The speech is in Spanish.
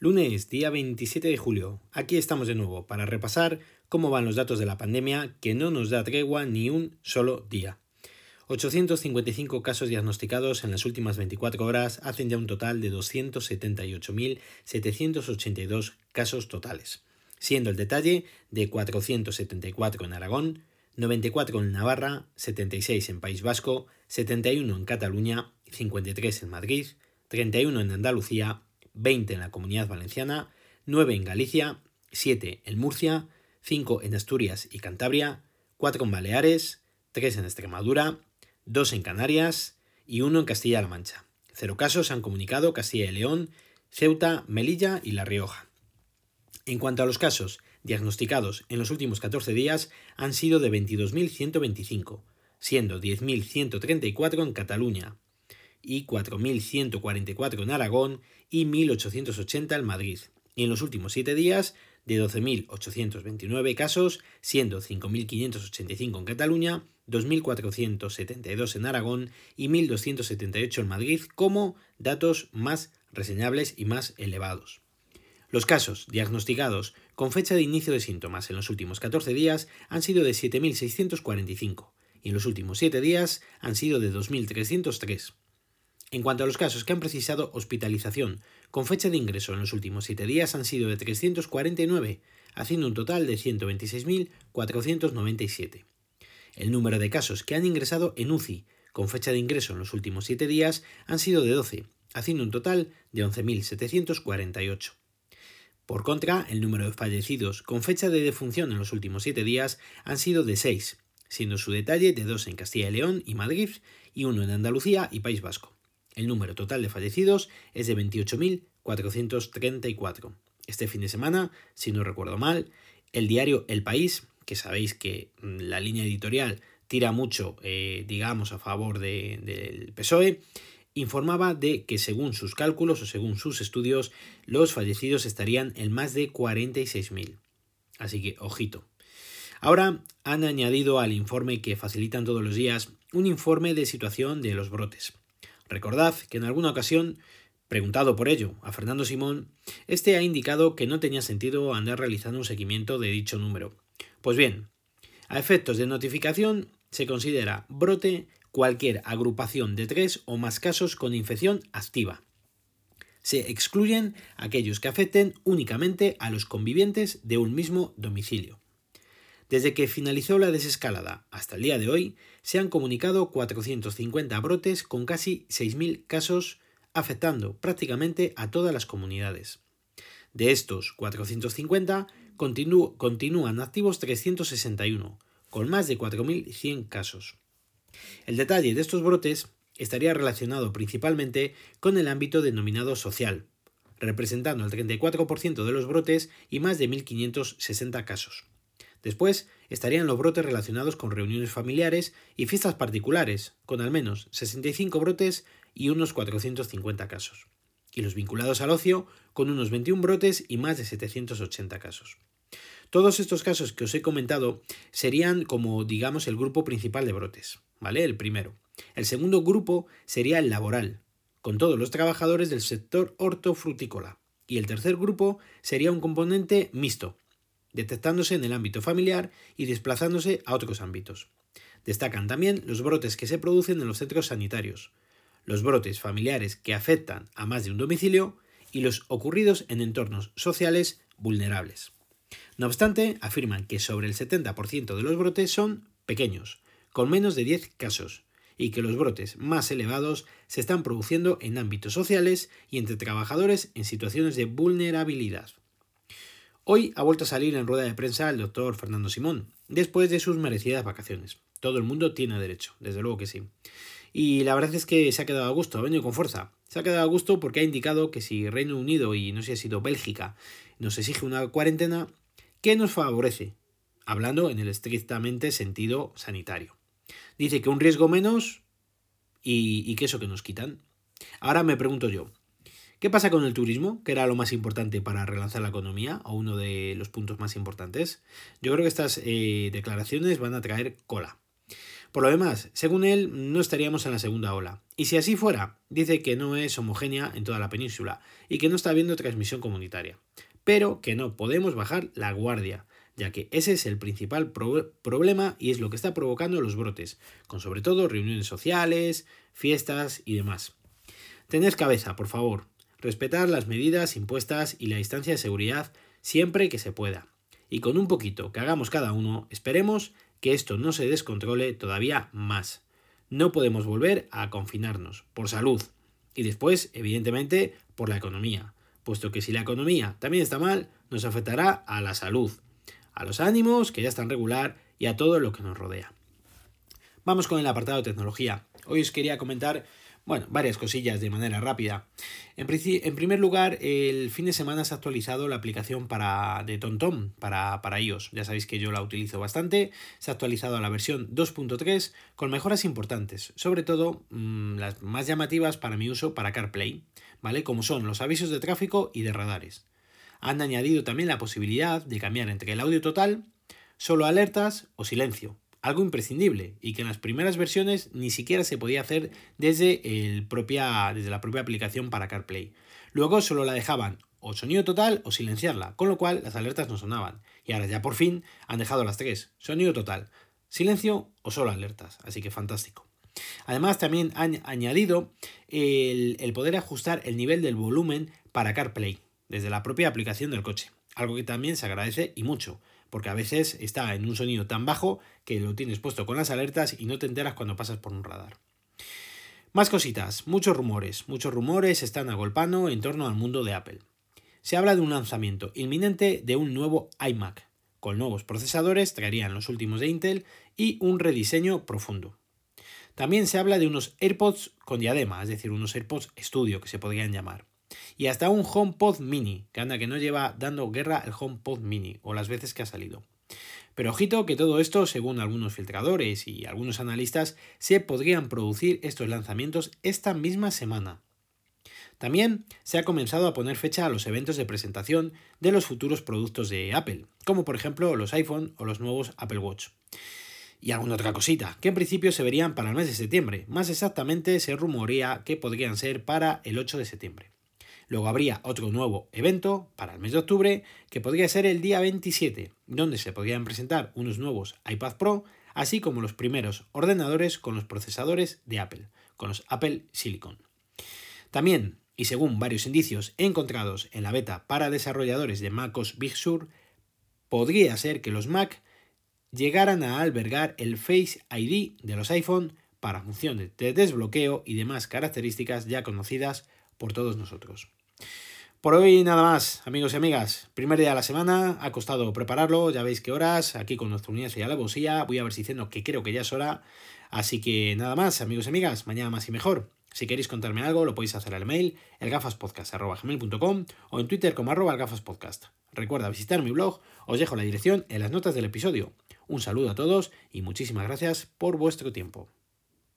Lunes, día 27 de julio. Aquí estamos de nuevo para repasar cómo van los datos de la pandemia que no nos da tregua ni un solo día. 855 casos diagnosticados en las últimas 24 horas hacen ya un total de 278.782 casos totales, siendo el detalle de 474 en Aragón, 94 en Navarra, 76 en País Vasco, 71 en Cataluña, 53 en Madrid, 31 en Andalucía, 20 en la Comunidad Valenciana, 9 en Galicia, 7 en Murcia, 5 en Asturias y Cantabria, 4 en Baleares, 3 en Extremadura, 2 en Canarias y 1 en Castilla-La Mancha. Cero casos han comunicado Castilla y León, Ceuta, Melilla y La Rioja. En cuanto a los casos diagnosticados en los últimos 14 días, han sido de 22.125, siendo 10.134 en Cataluña, y 4.144 en Aragón y 1.880 en Madrid. Y en los últimos 7 días, de 12.829 casos, siendo 5.585 en Cataluña, 2.472 en Aragón y 1.278 en Madrid como datos más reseñables y más elevados. Los casos diagnosticados con fecha de inicio de síntomas en los últimos 14 días han sido de 7.645 y en los últimos 7 días han sido de 2.303. En cuanto a los casos que han precisado hospitalización con fecha de ingreso en los últimos 7 días han sido de 349, haciendo un total de 126.497. El número de casos que han ingresado en UCI con fecha de ingreso en los últimos 7 días han sido de 12, haciendo un total de 11.748. Por contra, el número de fallecidos con fecha de defunción en los últimos 7 días han sido de 6, siendo su detalle de 2 en Castilla y León y Madrid y 1 en Andalucía y País Vasco. El número total de fallecidos es de 28.434. Este fin de semana, si no recuerdo mal, el diario El País, que sabéis que mm, la línea editorial tira mucho, eh, digamos, a favor del PSOE, informaba de que según sus cálculos o según sus estudios, los fallecidos estarían en más de 46.000. Así que, ojito. Ahora han añadido al informe que facilitan todos los días un informe de situación de los brotes. Recordad que en alguna ocasión, preguntado por ello a Fernando Simón, este ha indicado que no tenía sentido andar realizando un seguimiento de dicho número. Pues bien, a efectos de notificación se considera brote cualquier agrupación de tres o más casos con infección activa. Se excluyen aquellos que afecten únicamente a los convivientes de un mismo domicilio. Desde que finalizó la desescalada hasta el día de hoy, se han comunicado 450 brotes con casi 6.000 casos afectando prácticamente a todas las comunidades. De estos 450, continúan activos 361, con más de 4.100 casos. El detalle de estos brotes estaría relacionado principalmente con el ámbito denominado social, representando el 34% de los brotes y más de 1.560 casos. Después estarían los brotes relacionados con reuniones familiares y fiestas particulares, con al menos 65 brotes y unos 450 casos. Y los vinculados al ocio, con unos 21 brotes y más de 780 casos. Todos estos casos que os he comentado serían como, digamos, el grupo principal de brotes, ¿vale? El primero. El segundo grupo sería el laboral, con todos los trabajadores del sector hortofrutícola. Y el tercer grupo sería un componente mixto, detectándose en el ámbito familiar y desplazándose a otros ámbitos. Destacan también los brotes que se producen en los centros sanitarios, los brotes familiares que afectan a más de un domicilio y los ocurridos en entornos sociales vulnerables. No obstante, afirman que sobre el 70% de los brotes son pequeños, con menos de 10 casos, y que los brotes más elevados se están produciendo en ámbitos sociales y entre trabajadores en situaciones de vulnerabilidad. Hoy ha vuelto a salir en rueda de prensa el doctor Fernando Simón, después de sus merecidas vacaciones. Todo el mundo tiene derecho, desde luego que sí. Y la verdad es que se ha quedado a gusto, ha venido con fuerza. Se ha quedado a gusto porque ha indicado que si Reino Unido y no sé si ha sido Bélgica nos exige una cuarentena, ¿qué nos favorece? Hablando en el estrictamente sentido sanitario. Dice que un riesgo menos y, y que eso que nos quitan. Ahora me pregunto yo, ¿Qué pasa con el turismo? Que era lo más importante para relanzar la economía, o uno de los puntos más importantes. Yo creo que estas eh, declaraciones van a traer cola. Por lo demás, según él, no estaríamos en la segunda ola. Y si así fuera, dice que no es homogénea en toda la península y que no está habiendo transmisión comunitaria. Pero que no podemos bajar la guardia, ya que ese es el principal problema y es lo que está provocando los brotes, con sobre todo reuniones sociales, fiestas y demás. Tened cabeza, por favor. Respetar las medidas impuestas y la distancia de seguridad siempre que se pueda. Y con un poquito que hagamos cada uno, esperemos que esto no se descontrole todavía más. No podemos volver a confinarnos, por salud. Y después, evidentemente, por la economía, puesto que si la economía también está mal, nos afectará a la salud, a los ánimos, que ya están regular, y a todo lo que nos rodea. Vamos con el apartado de tecnología. Hoy os quería comentar bueno, varias cosillas de manera rápida. En, primer lugar, el fin de semana se ha actualizado la aplicación para, de TomTom para, para iOS. Ya sabéis que yo la utilizo bastante. Se ha actualizado a la versión 2.3 con mejoras importantes, sobre todo mm, las más llamativas para mi uso para CarPlay, ¿vale? Como son los avisos de tráfico y de radares. Han añadido también la posibilidad de cambiar entre el audio total, solo alertas o silencio, algo imprescindible y que en las primeras versiones ni siquiera se podía hacer desde, el propia, desde la propia aplicación para CarPlay. Luego solo la dejaban o sonido total o silenciarla, con lo cual las alertas no sonaban. Y ahora ya por fin han dejado las tres, sonido total, silencio o solo alertas, así que fantástico. Además también han añadido el, el poder ajustar el nivel del volumen para CarPlay desde la propia aplicación del coche, algo que también se agradece y mucho, porque a veces está en un sonido tan bajo que lo tienes puesto con las alertas y no te enteras cuando pasas por un radar. Más cositas, muchos rumores, muchos rumores están agolpando en torno al mundo de Apple. Se habla de un lanzamiento inminente de un nuevo iMac, con nuevos procesadores, traerían los últimos de Intel y un rediseño profundo. También se habla de unos AirPods con diadema, es decir, unos AirPods Studio que se podrían llamar y hasta un HomePod mini, que anda que no lleva dando guerra el HomePod mini, o las veces que ha salido. Pero ojito que todo esto, según algunos filtradores y algunos analistas, se podrían producir estos lanzamientos esta misma semana. También se ha comenzado a poner fecha a los eventos de presentación de los futuros productos de Apple, como por ejemplo los iPhone o los nuevos Apple Watch. Y alguna otra cosita, que en principio se verían para el mes de septiembre, más exactamente se rumorea que podrían ser para el 8 de septiembre. Luego habría otro nuevo evento para el mes de octubre, que podría ser el día 27, donde se podrían presentar unos nuevos iPad Pro, así como los primeros ordenadores con los procesadores de Apple, con los Apple Silicon. También, y según varios indicios encontrados en la beta para desarrolladores de MacOS Big Sur, podría ser que los Mac llegaran a albergar el Face ID de los iPhone para funciones de desbloqueo y demás características ya conocidas por todos nosotros. Por hoy nada más, amigos y amigas. Primer día de la semana, ha costado prepararlo, ya veis qué horas, aquí con nuestro unión y alevosía. Voy a ver si diciendo que creo que ya es hora. Así que nada más, amigos y amigas, mañana más y mejor. Si queréis contarme algo, lo podéis hacer al mail elgafaspodcast.com o en Twitter como arroba elgafaspodcast. Recuerda visitar mi blog, os dejo la dirección en las notas del episodio. Un saludo a todos y muchísimas gracias por vuestro tiempo.